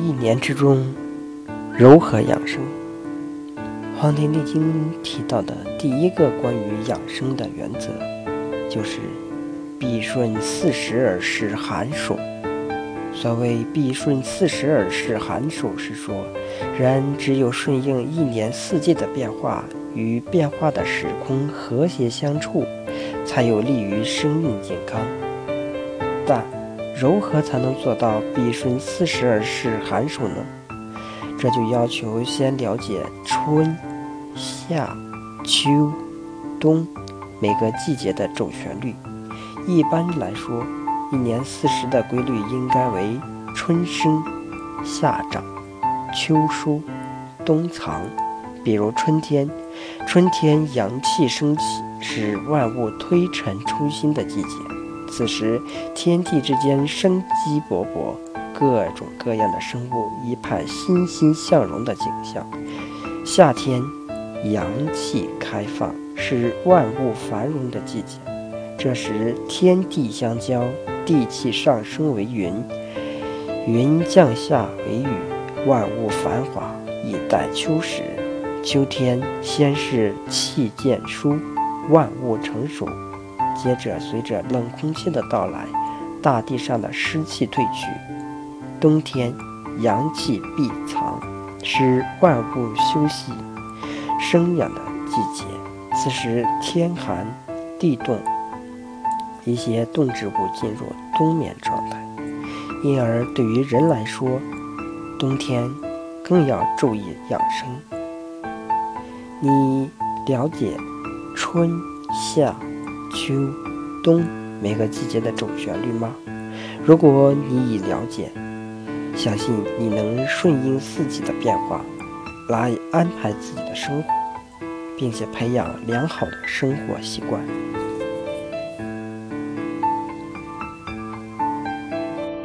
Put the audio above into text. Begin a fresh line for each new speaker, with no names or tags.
一年之中如何养生？《黄帝内经》提到的第一个关于养生的原则，就是必顺四时而适寒暑。所谓必顺四时而适寒暑，是说人只有顺应一年四季的变化，与变化的时空和谐相处，才有利于生命健康。但如何才能做到必顺四时而适寒暑呢？这就要求先了解春、夏、秋、冬每个季节的主旋律。一般来说，一年四时的规律应该为春生、夏长、秋收、冬藏。比如春天，春天阳气升起，是万物推陈出新的季节。此时，天地之间生机勃勃，各种各样的生物一派欣欣向荣的景象。夏天，阳气开放，是万物繁荣的季节。这时，天地相交，地气上升为云，云降下为雨，万物繁华，以待秋时。秋天，先是气渐疏，万物成熟。接着，随着冷空气的到来，大地上的湿气退去。冬天，阳气闭藏，是万物休息、生养的季节。此时天寒地冻，一些动植物进入冬眠状态。因而，对于人来说，冬天更要注意养生。你了解春夏？秋、冬每个季节的主旋律吗？如果你已了解，相信你能顺应四季的变化来安排自己的生活，并且培养良好的生活习惯。